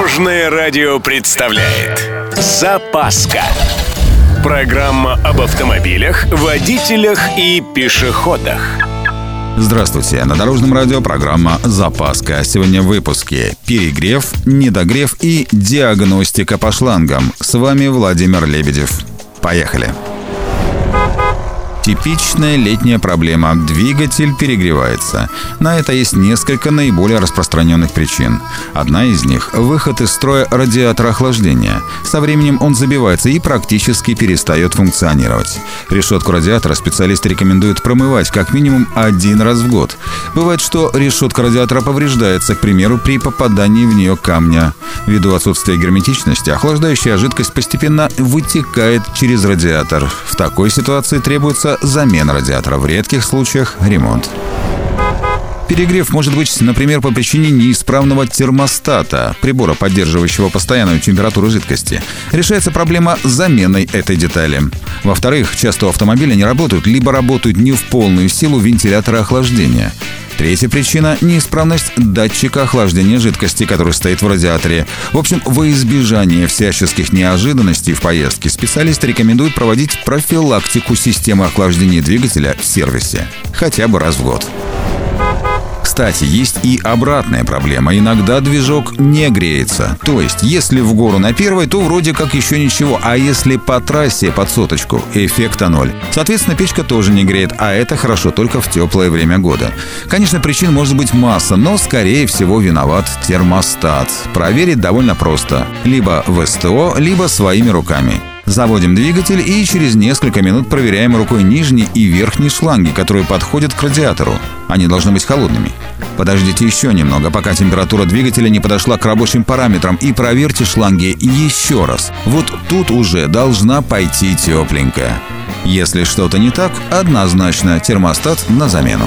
Дорожное радио представляет Запаска Программа об автомобилях, водителях и пешеходах Здравствуйте, на Дорожном радио программа «Запаска». Сегодня в выпуске «Перегрев», «Недогрев» и «Диагностика по шлангам». С вами Владимир Лебедев. Поехали! Типичная летняя проблема. Двигатель перегревается. На это есть несколько наиболее распространенных причин. Одна из них – выход из строя радиатора охлаждения. Со временем он забивается и практически перестает функционировать. Решетку радиатора специалисты рекомендуют промывать как минимум один раз в год. Бывает, что решетка радиатора повреждается, к примеру, при попадании в нее камня. Ввиду отсутствия герметичности, охлаждающая жидкость постепенно вытекает через радиатор. В такой ситуации требуется замена радиатора, в редких случаях ремонт. Перегрев может быть, например, по причине неисправного термостата, прибора, поддерживающего постоянную температуру жидкости. Решается проблема заменой этой детали. Во-вторых, часто у автомобиля не работают, либо работают не в полную силу вентиляторы охлаждения. Третья причина – неисправность датчика охлаждения жидкости, который стоит в радиаторе. В общем, во избежание всяческих неожиданностей в поездке специалисты рекомендуют проводить профилактику системы охлаждения двигателя в сервисе. Хотя бы раз в год. Кстати, есть и обратная проблема. Иногда движок не греется. То есть, если в гору на первой, то вроде как еще ничего. А если по трассе под соточку, эффекта ноль. Соответственно, печка тоже не греет, а это хорошо только в теплое время года. Конечно, причин может быть масса, но скорее всего виноват термостат. Проверить довольно просто. Либо в СТО, либо своими руками. Заводим двигатель и через несколько минут проверяем рукой нижние и верхние шланги, которые подходят к радиатору. Они должны быть холодными. Подождите еще немного, пока температура двигателя не подошла к рабочим параметрам и проверьте шланги еще раз. Вот тут уже должна пойти тепленькая. Если что-то не так, однозначно термостат на замену.